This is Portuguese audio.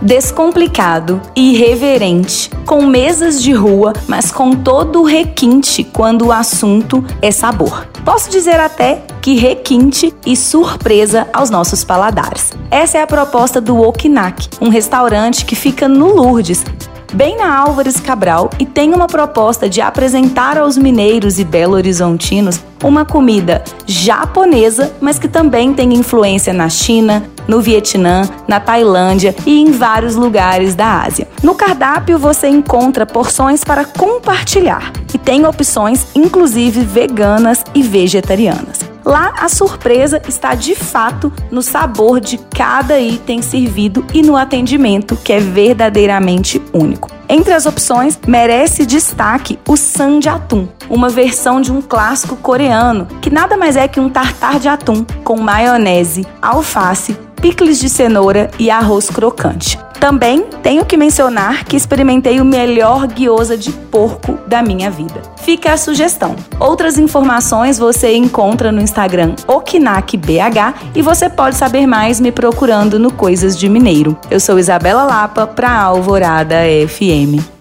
descomplicado irreverente, com mesas de rua, mas com todo o requinte quando o assunto é sabor. Posso dizer até que requinte e surpresa aos nossos paladares. Essa é a proposta do Okinak, um restaurante que fica no Lourdes, bem na Álvares Cabral, e tem uma proposta de apresentar aos mineiros e belo-horizontinos uma comida japonesa, mas que também tem influência na China, no Vietnã, na Tailândia e em vários lugares da Ásia. No cardápio você encontra porções para compartilhar e tem opções inclusive veganas e vegetarianas. Lá a surpresa está de fato no sabor de cada item servido e no atendimento, que é verdadeiramente único. Entre as opções, merece destaque o san de atum, uma versão de um clássico coreano, que nada mais é que um tartar de atum com maionese, alface, picles de cenoura e arroz crocante. Também tenho que mencionar que experimentei o melhor guiosa de porco da minha vida. Fica a sugestão. Outras informações você encontra no Instagram OkinakBH e você pode saber mais me procurando no Coisas de Mineiro. Eu sou Isabela Lapa para Alvorada FM.